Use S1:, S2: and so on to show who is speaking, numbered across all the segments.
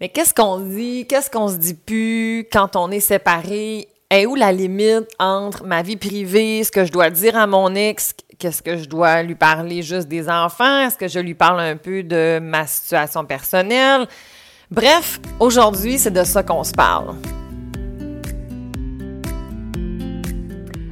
S1: Mais qu'est-ce qu'on dit, qu'est-ce qu'on se dit plus quand on est séparé? Et où la limite entre ma vie privée, ce que je dois dire à mon ex, qu'est-ce que je dois lui parler juste des enfants? Est-ce que je lui parle un peu de ma situation personnelle? Bref, aujourd'hui, c'est de ça qu'on se parle.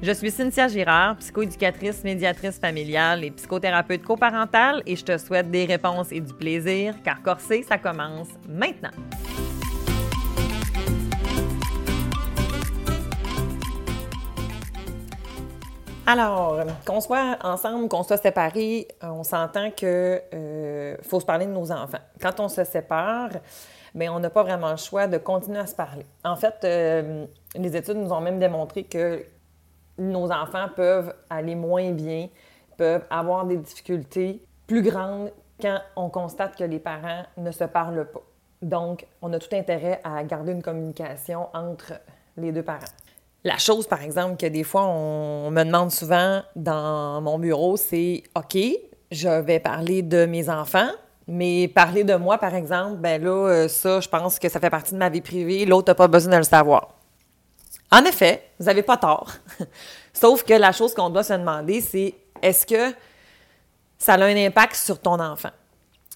S1: Je suis Cynthia Girard, psychoéducatrice, médiatrice familiale et psychothérapeute coparentale et je te souhaite des réponses et du plaisir car Corsé, ça commence maintenant. Alors, qu'on soit ensemble, qu'on soit séparés, on s'entend que euh, faut se parler de nos enfants. Quand on se sépare, mais on n'a pas vraiment le choix de continuer à se parler. En fait, euh, les études nous ont même démontré que nos enfants peuvent aller moins bien, peuvent avoir des difficultés plus grandes quand on constate que les parents ne se parlent pas. Donc, on a tout intérêt à garder une communication entre les deux parents. La chose, par exemple, que des fois, on me demande souvent dans mon bureau, c'est OK, je vais parler de mes enfants, mais parler de moi, par exemple, ben là, euh, ça, je pense que ça fait partie de ma vie privée, l'autre n'a pas besoin de le savoir. En effet, vous n'avez pas tort. Sauf que la chose qu'on doit se demander, c'est est-ce que ça a un impact sur ton enfant?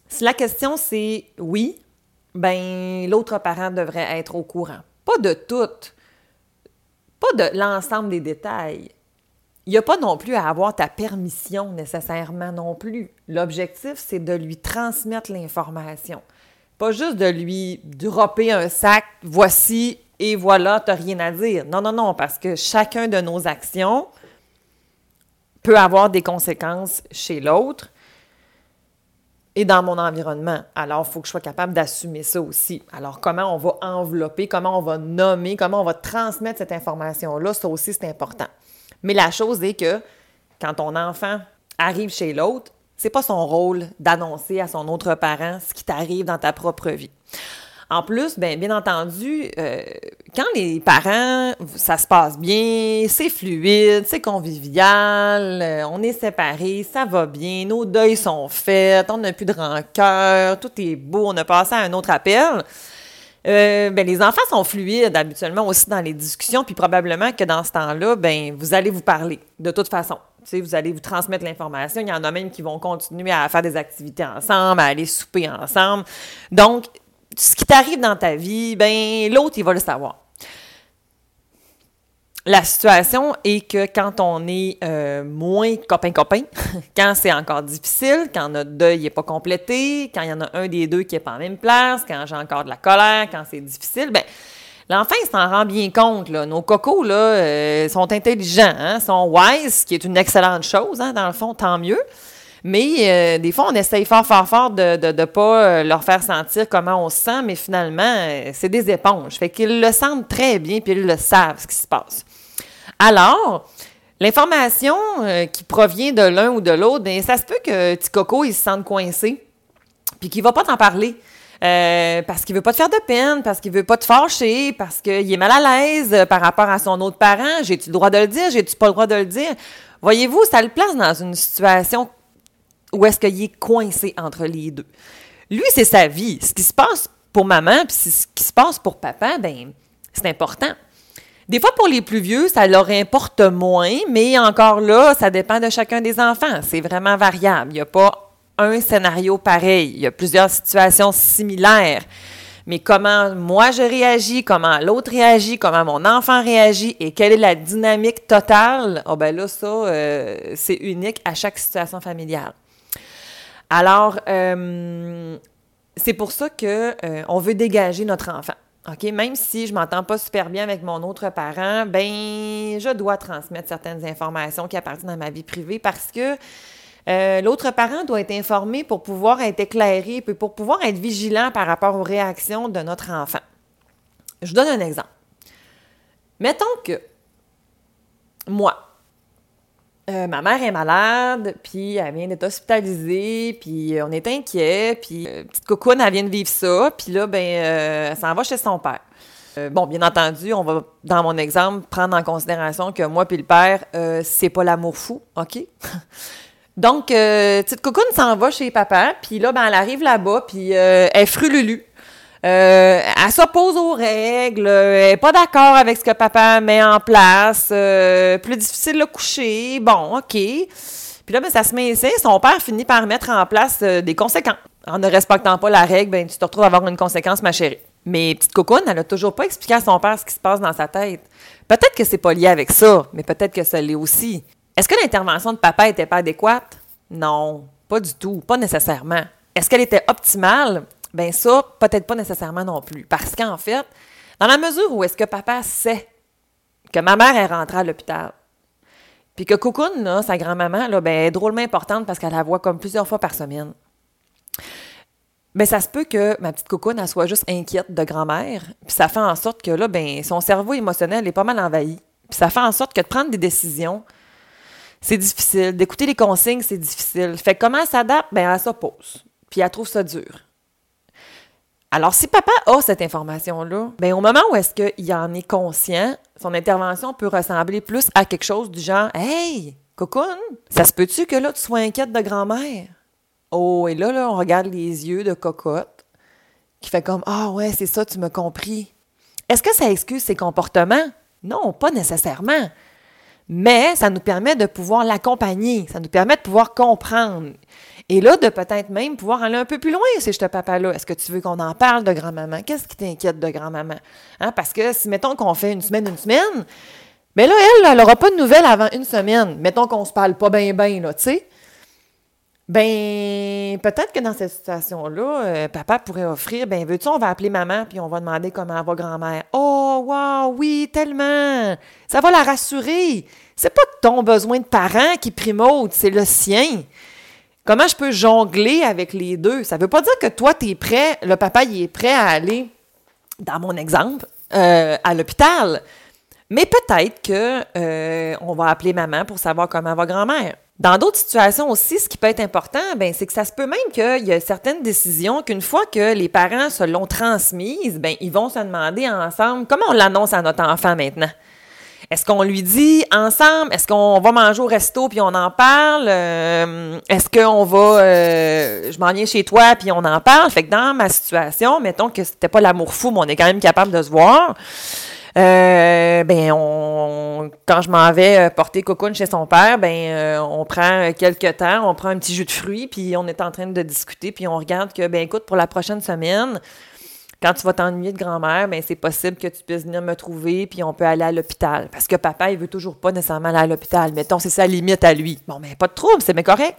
S1: Si la question c'est oui, ben l'autre parent devrait être au courant. Pas de tout, pas de l'ensemble des détails. Il n'y a pas non plus à avoir ta permission nécessairement non plus. L'objectif, c'est de lui transmettre l'information. Pas juste de lui dropper un sac, voici et voilà, tu n'as rien à dire. Non, non, non, parce que chacun de nos actions peut avoir des conséquences chez l'autre et dans mon environnement. Alors, il faut que je sois capable d'assumer ça aussi. Alors, comment on va envelopper, comment on va nommer, comment on va transmettre cette information-là, ça aussi, c'est important. Mais la chose est que quand ton enfant arrive chez l'autre, c'est pas son rôle d'annoncer à son autre parent ce qui t'arrive dans ta propre vie. En plus, bien, bien entendu, euh, quand les parents, ça se passe bien, c'est fluide, c'est convivial, euh, on est séparés, ça va bien, nos deuils sont faits, on n'a plus de rancœur, tout est beau, on a passé à un autre appel. Euh, ben, les enfants sont fluides habituellement aussi dans les discussions, puis probablement que dans ce temps-là, ben, vous allez vous parler de toute façon. vous allez vous transmettre l'information. Il y en a même qui vont continuer à faire des activités ensemble, à aller souper ensemble. Donc, ce qui t'arrive dans ta vie, ben l'autre, il va le savoir. La situation est que quand on est euh, moins copain-copain, quand c'est encore difficile, quand notre deuil n'est pas complété, quand il y en a un des deux qui n'est pas en même place, quand j'ai encore de la colère, quand c'est difficile, ben l'enfant, s'en rend bien compte. Nos cocos euh, sont intelligents, hein, sont wise, ce qui est une excellente chose, hein, dans le fond, tant mieux. Mais euh, des fois, on essaye fort, fort, fort de ne pas euh, leur faire sentir comment on se sent, mais finalement, euh, c'est des éponges. Fait qu'ils le sentent très bien, puis ils le savent, ce qui se passe. Alors, l'information qui provient de l'un ou de l'autre, bien, ça se peut que petit coco, il se sente coincé, puis qu'il ne va pas t'en parler. parce qu'il veut pas te faire de peine, parce qu'il veut pas te fâcher, parce qu'il est mal à l'aise par rapport à son autre parent. J'ai-tu le droit de le dire? J'ai-tu pas le droit de le dire? Voyez-vous, ça le place dans une situation ou est-ce qu'il est coincé entre les deux? Lui, c'est sa vie. Ce qui se passe pour maman, puis ce qui se passe pour papa, ben c'est important. Des fois, pour les plus vieux, ça leur importe moins, mais encore là, ça dépend de chacun des enfants. C'est vraiment variable. Il n'y a pas un scénario pareil. Il y a plusieurs situations similaires. Mais comment moi je réagis, comment l'autre réagit, comment mon enfant réagit et quelle est la dynamique totale, oh ben là, ça, euh, c'est unique à chaque situation familiale. Alors, euh, c'est pour ça qu'on euh, on veut dégager notre enfant. OK? Même si je m'entends pas super bien avec mon autre parent, ben je dois transmettre certaines informations qui appartiennent à ma vie privée parce que euh, l'autre parent doit être informé pour pouvoir être éclairé, puis pour pouvoir être vigilant par rapport aux réactions de notre enfant. Je donne un exemple. Mettons que moi, euh, ma mère est malade, puis elle vient d'être hospitalisée, puis on est inquiet, puis euh, petite cocoune, elle vient de vivre ça, puis là, ben, euh, elle s'en va chez son père. bon, bien entendu, on va, dans mon exemple, prendre en considération que moi puis le père, c'est pas l'amour fou, OK? Donc, petite cocoune s'en va chez papa, puis là, ben, elle arrive là-bas, puis elle est frululu. Euh, elle s'oppose aux règles, elle n'est pas d'accord avec ce que papa met en place, euh, plus difficile de coucher, bon, OK. Puis là, ben, ça se met ici, son père finit par mettre en place euh, des conséquences. En ne respectant pas la règle, ben, tu te retrouves à avoir une conséquence, ma chérie. Mais petite cocoune, elle n'a toujours pas expliqué à son père ce qui se passe dans sa tête. Peut-être que c'est pas lié avec ça, mais peut-être que ça l'est aussi. Est-ce que l'intervention de papa n'était pas adéquate? Non, pas du tout, pas nécessairement. Est-ce qu'elle était optimale? Ben ça, peut-être pas nécessairement non plus. Parce qu'en fait, dans la mesure où est-ce que papa sait que ma mère est rentrée à l'hôpital, puis que Cocoon, sa grand-maman, ben, est drôlement importante parce qu'elle la voit comme plusieurs fois par semaine. Mais ben, ça se peut que ma petite Cocoon, elle soit juste inquiète de grand-mère, puis ça fait en sorte que là, ben, son cerveau émotionnel est pas mal envahi. Puis ça fait en sorte que de prendre des décisions, c'est difficile. D'écouter les consignes, c'est difficile. Fait que comment elle s'adapte? Ben, elle s'oppose. Puis elle trouve ça dur. Alors, si papa a cette information-là, bien, au moment où est-ce qu'il en est conscient, son intervention peut ressembler plus à quelque chose du genre Hey, cocoon, ça se peut-tu que là, tu sois inquiète de grand-mère? Oh, et là, là, on regarde les yeux de cocotte qui fait comme Ah ouais, c'est ça, tu m'as compris. Est-ce que ça excuse ses comportements? Non, pas nécessairement. Mais ça nous permet de pouvoir l'accompagner, ça nous permet de pouvoir comprendre. Et là, de peut-être même pouvoir aller un peu plus loin, c'est ce papa-là. Est-ce que tu veux qu'on en parle de grand-maman? Qu'est-ce qui t'inquiète de grand-maman? Hein? Parce que si, mettons qu'on fait une semaine, une semaine, mais là, elle, elle n'aura pas de nouvelles avant une semaine. Mettons qu'on se parle pas bien, bien, là, tu sais. Ben, peut-être que dans cette situation-là, euh, papa pourrait offrir, ben, veux-tu, on va appeler maman, puis on va demander comment va grand-mère. Oh, wow, oui, tellement! Ça va la rassurer. C'est pas ton besoin de parent qui primaude, c'est le sien. Comment je peux jongler avec les deux? Ça veut pas dire que toi, tu es prêt, le papa, il est prêt à aller, dans mon exemple, euh, à l'hôpital. Mais peut-être que euh, on va appeler maman pour savoir comment va grand-mère. Dans d'autres situations aussi, ce qui peut être important, ben, c'est que ça se peut même qu'il y a certaines décisions qu'une fois que les parents se l'ont transmises, ben, ils vont se demander ensemble comment on l'annonce à notre enfant maintenant? Est-ce qu'on lui dit ensemble? Est-ce qu'on va manger au resto puis on en parle? Euh, est-ce qu'on va, euh, je m'en viens chez toi puis on en parle? Fait que dans ma situation, mettons que c'était pas l'amour fou, mais on est quand même capable de se voir. Euh, ben on, quand je m'en vais porter Cocoon chez son père, ben on prend quelques temps, on prend un petit jus de fruits, puis on est en train de discuter, puis on regarde que ben écoute pour la prochaine semaine, quand tu vas t'ennuyer de grand-mère, ben c'est possible que tu puisses venir me trouver, puis on peut aller à l'hôpital. Parce que papa, il veut toujours pas nécessairement aller à l'hôpital. Mettons, c'est sa limite à lui. Bon, ben pas de trouble, c'est bien correct.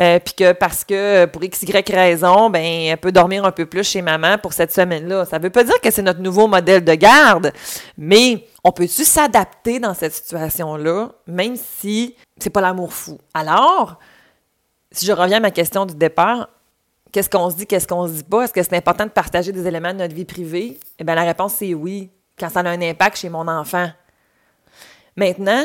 S1: Euh, puis que parce que pour x, y raison, ben elle peut dormir un peu plus chez maman pour cette semaine-là. Ça veut pas dire que c'est notre nouveau modèle de garde, mais on peut-tu s'adapter dans cette situation-là, même si c'est pas l'amour fou? Alors, si je reviens à ma question du départ, qu'est-ce qu'on se dit, qu'est-ce qu'on se dit pas? Est-ce que c'est important de partager des éléments de notre vie privée? Eh bien, la réponse, c'est oui, quand ça a un impact chez mon enfant. Maintenant,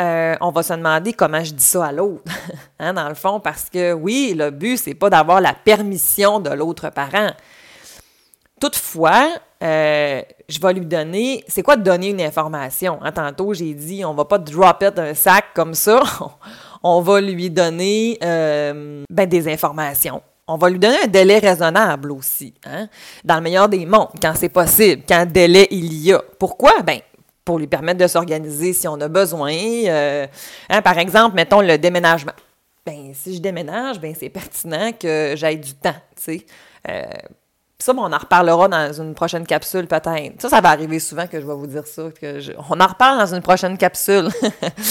S1: euh, on va se demander comment je dis ça à l'autre, hein, dans le fond, parce que oui, le but, c'est pas d'avoir la permission de l'autre parent. Toutefois, euh, je vais lui donner. C'est quoi donner une information? Hein, tantôt, j'ai dit, on va pas dropper un sac comme ça. on va lui donner euh, ben, des informations on va lui donner un délai raisonnable aussi, hein? dans le meilleur des mondes, quand c'est possible, quand délai il y a. Pourquoi? Ben, pour lui permettre de s'organiser si on a besoin. Euh, hein, par exemple, mettons le déménagement. Ben, si je déménage, ben, c'est pertinent que j'aille du temps, tu sais. Euh, ça, ben, on en reparlera dans une prochaine capsule, peut-être. Ça, ça va arriver souvent que je vais vous dire ça. Que on en reparle dans une prochaine capsule.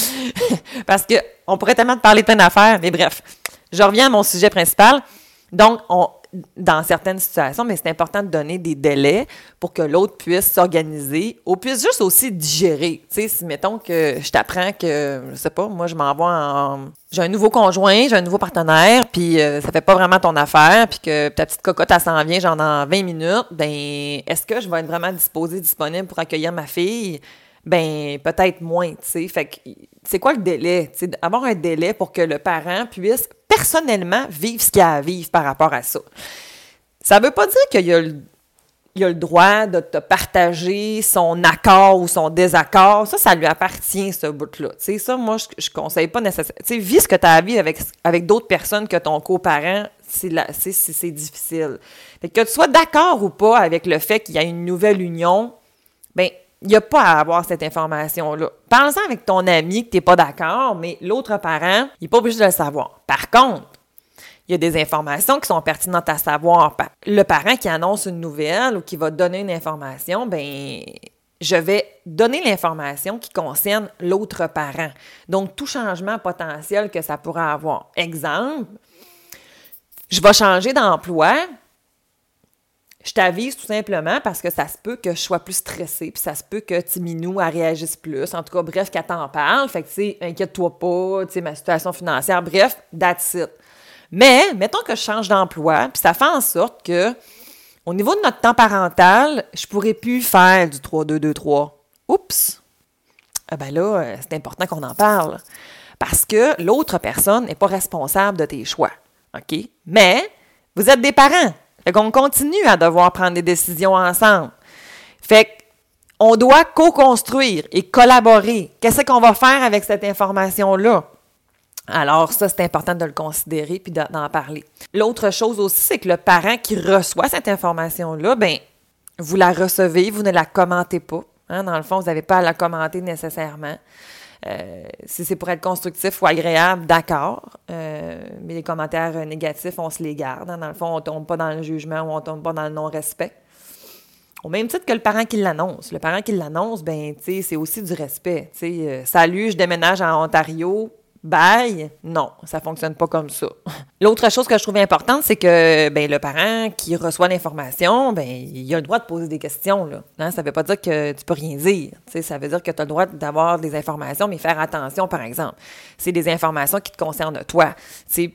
S1: Parce qu'on pourrait tellement te parler de plein d'affaires, mais bref. Je reviens à mon sujet principal. Donc, dans certaines situations, mais c'est important de donner des délais pour que l'autre puisse s'organiser ou puisse juste aussi digérer. Tu sais, si mettons que je t'apprends que, je sais pas, moi je m'envoie en... J'ai un nouveau conjoint, j'ai un nouveau partenaire, puis euh, ça fait pas vraiment ton affaire, puis que ta petite cocotte, elle s'en vient genre dans 20 minutes, ben est-ce que je vais être vraiment disposée, disponible pour accueillir ma fille? Ben peut-être moins, tu sais. Fait que c'est quoi le délai? Tu sais, avoir un délai pour que le parent puisse personnellement vivre ce qu'il a à vivre par rapport à ça. Ça veut pas dire qu'il y a le il a le droit de te partager son accord ou son désaccord. Ça, ça lui appartient, ce bout-là. Tu sais, ça, moi, je, je conseille pas nécessairement. Tu sais, vis ce que tu as à vivre avec, avec d'autres personnes que ton coparent, c'est c'est difficile. Fait que tu sois d'accord ou pas avec le fait qu'il y a une nouvelle union, ben il n'y a pas à avoir cette information-là. Parle-en avec ton ami que tu n'es pas d'accord, mais l'autre parent, il n'est pas obligé de le savoir. Par contre, il y a des informations qui sont pertinentes à savoir. Le parent qui annonce une nouvelle ou qui va donner une information, ben je vais donner l'information qui concerne l'autre parent. Donc, tout changement potentiel que ça pourrait avoir. Exemple, je vais changer d'emploi. Je t'avise tout simplement parce que ça se peut que je sois plus stressée, puis ça se peut que Timinou réagisse plus. En tout cas, bref, qu'elle t'en parle. Fait que, tu sais, inquiète-toi pas, tu sais, ma situation financière. Bref, that's it. Mais, mettons que je change d'emploi, puis ça fait en sorte que, au niveau de notre temps parental, je pourrais plus faire du 3-2-2-3. Oups! Ah ben là, euh, c'est important qu'on en parle. Parce que l'autre personne n'est pas responsable de tes choix. OK? Mais, vous êtes des parents. Fait qu'on continue à devoir prendre des décisions ensemble. Fait qu'on doit co-construire et collaborer. Qu'est-ce qu'on va faire avec cette information-là? Alors, ça, c'est important de le considérer puis d'en parler. L'autre chose aussi, c'est que le parent qui reçoit cette information-là, ben, vous la recevez, vous ne la commentez pas. Hein. Dans le fond, vous n'avez pas à la commenter nécessairement. Euh, si c'est pour être constructif ou agréable, d'accord. Euh, mais les commentaires négatifs, on se les garde. Hein. Dans le fond, on tombe pas dans le jugement ou on tombe pas dans le non-respect. Au même titre que le parent qui l'annonce. Le parent qui l'annonce, ben, c'est aussi du respect. Euh, salut, je déménage en Ontario Bye, non, ça fonctionne pas comme ça. L'autre chose que je trouvais importante, c'est que ben, le parent qui reçoit l'information, ben, il a le droit de poser des questions. Là. Hein? Ça veut pas dire que tu peux rien dire. ça veut dire que tu as le droit d'avoir des informations, mais faire attention, par exemple. C'est des informations qui te concernent toi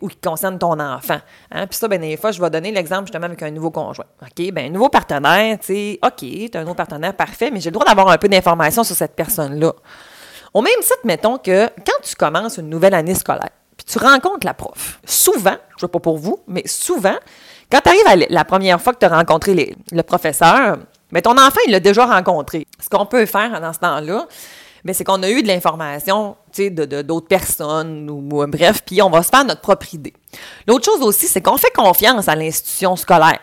S1: ou qui concernent ton enfant. Hein? Puis ça, ben, des fois, je vais donner l'exemple justement avec un nouveau conjoint. OK, ben, un nouveau partenaire, tu OK, tu as un nouveau partenaire parfait, mais j'ai le droit d'avoir un peu d'informations sur cette personne-là. Au même titre, mettons que quand tu commences une nouvelle année scolaire, puis tu rencontres la prof, souvent, je ne sais pas pour vous, mais souvent, quand tu arrives à la première fois que tu as rencontré le professeur, mais ton enfant, il l'a déjà rencontré. Ce qu'on peut faire dans ce temps-là, c'est qu'on a eu de l'information de, d'autres personnes, ou, bref, puis on va se faire notre propre idée. L'autre chose aussi, c'est qu'on fait confiance à l'institution scolaire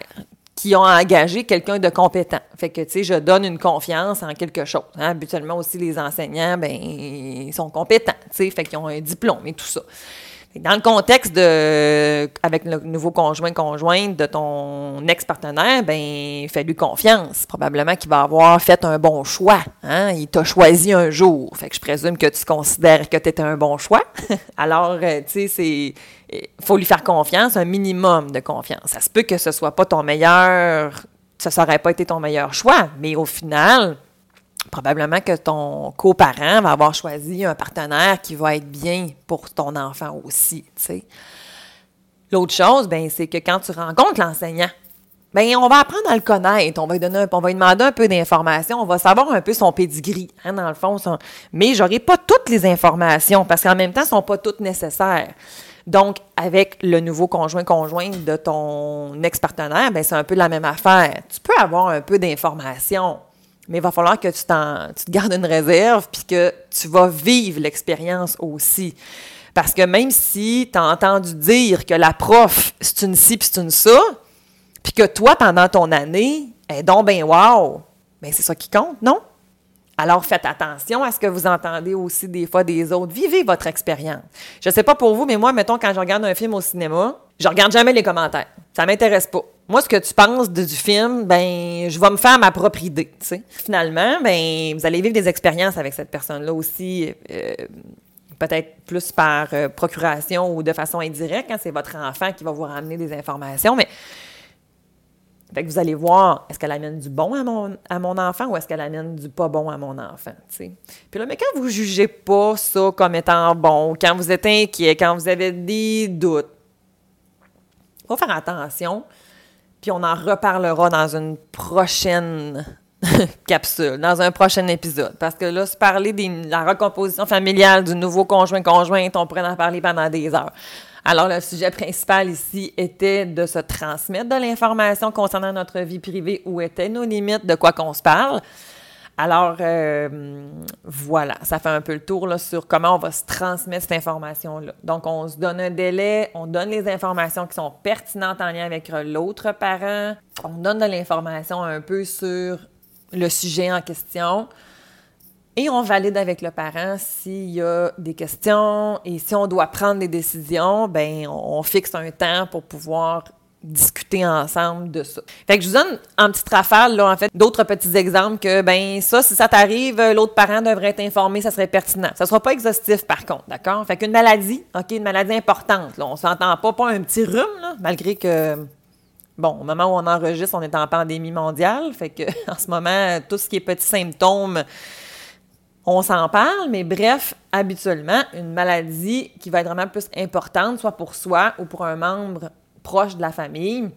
S1: qui ont engagé quelqu'un de compétent. Fait que, tu sais, je donne une confiance en quelque chose. Hein. Habituellement aussi, les enseignants, ben, ils sont compétents, tu sais, fait qu'ils ont un diplôme et tout ça. Dans le contexte de, avec le nouveau conjoint conjointe de ton ex-partenaire, ben, fais-lui confiance. Probablement qu'il va avoir fait un bon choix. Hein? Il t'a choisi un jour. Fait que je présume que tu considères que tu étais un bon choix. Alors, euh, tu sais, c'est, faut lui faire confiance, un minimum de confiance. Ça se peut que ce soit pas ton meilleur, ça pas été ton meilleur choix, mais au final, probablement que ton coparent va avoir choisi un partenaire qui va être bien pour ton enfant aussi, L'autre chose, ben, c'est que quand tu rencontres l'enseignant, ben, on va apprendre à le connaître, on va lui, donner on va lui demander un peu d'informations, on va savoir un peu son pedigree, hein, dans le fond. Son... Mais j'aurai pas toutes les informations parce qu'en même temps, elles sont pas toutes nécessaires. Donc, avec le nouveau conjoint-conjoint de ton ex-partenaire, ben, c'est un peu la même affaire. Tu peux avoir un peu d'informations, mais il va falloir que tu, te gardes une réserve puis que tu vas vivre l'expérience aussi. Parce que même si tu as entendu dire que la prof, c'est une ci puis c'est une ça, puis que toi, pendant ton année, est donc wow, ben c'est ça qui compte, non? Alors faites attention à ce que vous entendez aussi des fois des autres. Vivez votre expérience. Je ne sais pas pour vous, mais moi, mettons, quand je regarde un film au cinéma, je regarde jamais les commentaires. Ça m'intéresse pas. Moi, ce que tu penses du film, ben, je vais me faire ma propre idée. Finalement, ben, vous allez vivre des expériences avec cette personne-là aussi. Euh, peut-être plus par euh, procuration ou de façon indirecte, quand c'est votre enfant qui va vous ramener des informations, mais vous allez voir, est-ce qu'elle amène du bon à mon, à mon enfant ou est-ce qu'elle amène du pas bon à mon enfant, Puis là, mais quand vous jugez pas ça comme étant bon, quand vous êtes inquiet, quand vous avez des doutes, faut faire attention. Puis on en reparlera dans une prochaine capsule, dans un prochain épisode. Parce que là, se parler de la recomposition familiale du nouveau conjoint-conjointe, on pourrait en parler pendant des heures. Alors, le sujet principal ici était de se transmettre de l'information concernant notre vie privée, où étaient nos limites, de quoi qu'on se parle. Alors, euh, voilà, ça fait un peu le tour sur comment on va se transmettre cette information-là. Donc, on se donne un délai, on donne les informations qui sont pertinentes en lien avec l'autre parent, on donne de l'information un peu sur le sujet en question. Et on valide avec le parent s'il y a des questions et si on doit prendre des décisions, ben on fixe un temps pour pouvoir discuter ensemble de ça. Fait que je vous donne en petite rafale, là, en fait, d'autres petits exemples que, ben ça, si ça t'arrive, l'autre parent devrait être informé, ça serait pertinent. Ça sera pas exhaustif, par contre, d'accord? Fait qu'une maladie, OK, une maladie importante, là, on s'entend pas, pas un petit rhume, là, malgré que, bon, au moment où on enregistre, on est en pandémie mondiale, fait que, en ce moment, tout ce qui est petits symptômes, on s'en parle, mais bref, habituellement, une maladie qui va être vraiment plus importante, soit pour soi ou pour un membre proche de la famille,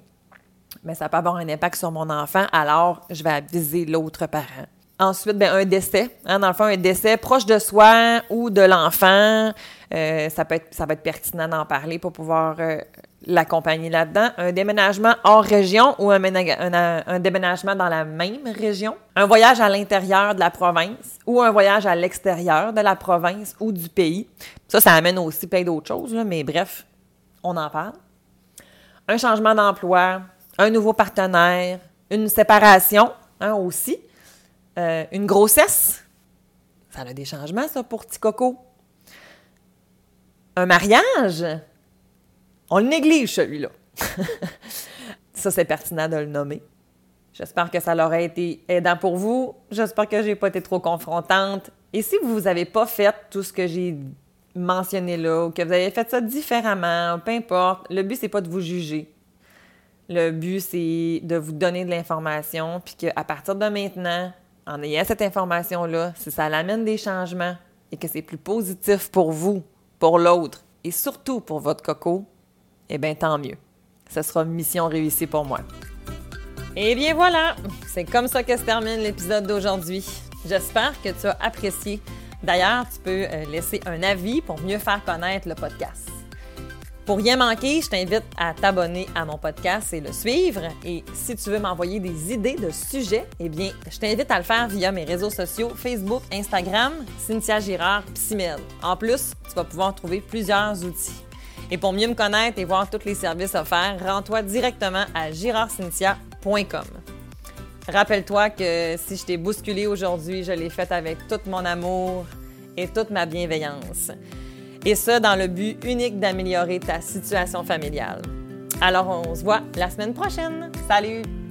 S1: mais ça peut avoir un impact sur mon enfant, alors je vais aviser l'autre parent. Ensuite, ben, un décès. Hein, dans le fond, un décès proche de soi ou de l'enfant. Euh, ça, peut être, ça va être pertinent d'en parler pour pouvoir euh, l'accompagner là-dedans. Un déménagement hors région ou un, un, déménagement dans la même région. Un voyage à l'intérieur de la province ou un voyage à l'extérieur de la province ou du pays. Ça, ça amène aussi plein d'autres choses, mais bref, on en parle un changement d'emploi, un nouveau partenaire, une séparation hein, aussi, euh, une grossesse. Ça a des changements, ça, pour petit. Un mariage. On le néglige, celui-là. ça, c'est pertinent de le nommer. J'espère que ça leur été aidant pour vous. J'espère que je n'ai pas été trop confrontante. Et si vous n'avez pas fait tout ce que j'ai mentionné là, ou que vous avez fait ça différemment, peu importe. Le but, c'est pas de vous juger. Le but, c'est de vous donner de l'information, puis qu'à partir de maintenant, en ayant cette information-là, si ça amène des changements et que c'est plus positif pour vous, pour l'autre, et surtout pour votre coco, eh bien, tant mieux. Ce sera mission réussie pour moi. Eh bien voilà, c'est comme ça que se termine l'épisode d'aujourd'hui. J'espère que tu as apprécié D'ailleurs, tu peux euh, laisser un avis pour mieux faire connaître le podcast. Pour rien manquer, je t'invite à t'abonner à mon podcast et le suivre. Et si tu veux m'envoyer des idées de sujets, eh bien, je t'invite à le faire via mes réseaux sociaux Facebook, Instagram, Cynthia Girard, Psymed. En plus, tu vas pouvoir trouver plusieurs outils. Et pour mieux me connaître et voir tous les services offerts, rends-toi directement à girardcynthia.com. Rappelle-toi que si je t'ai bousculé aujourd'hui, je l'ai fait avec tout mon amour et toute ma bienveillance. Et ça dans le but unique d'améliorer ta situation familiale. Alors on se voit la semaine prochaine. Salut!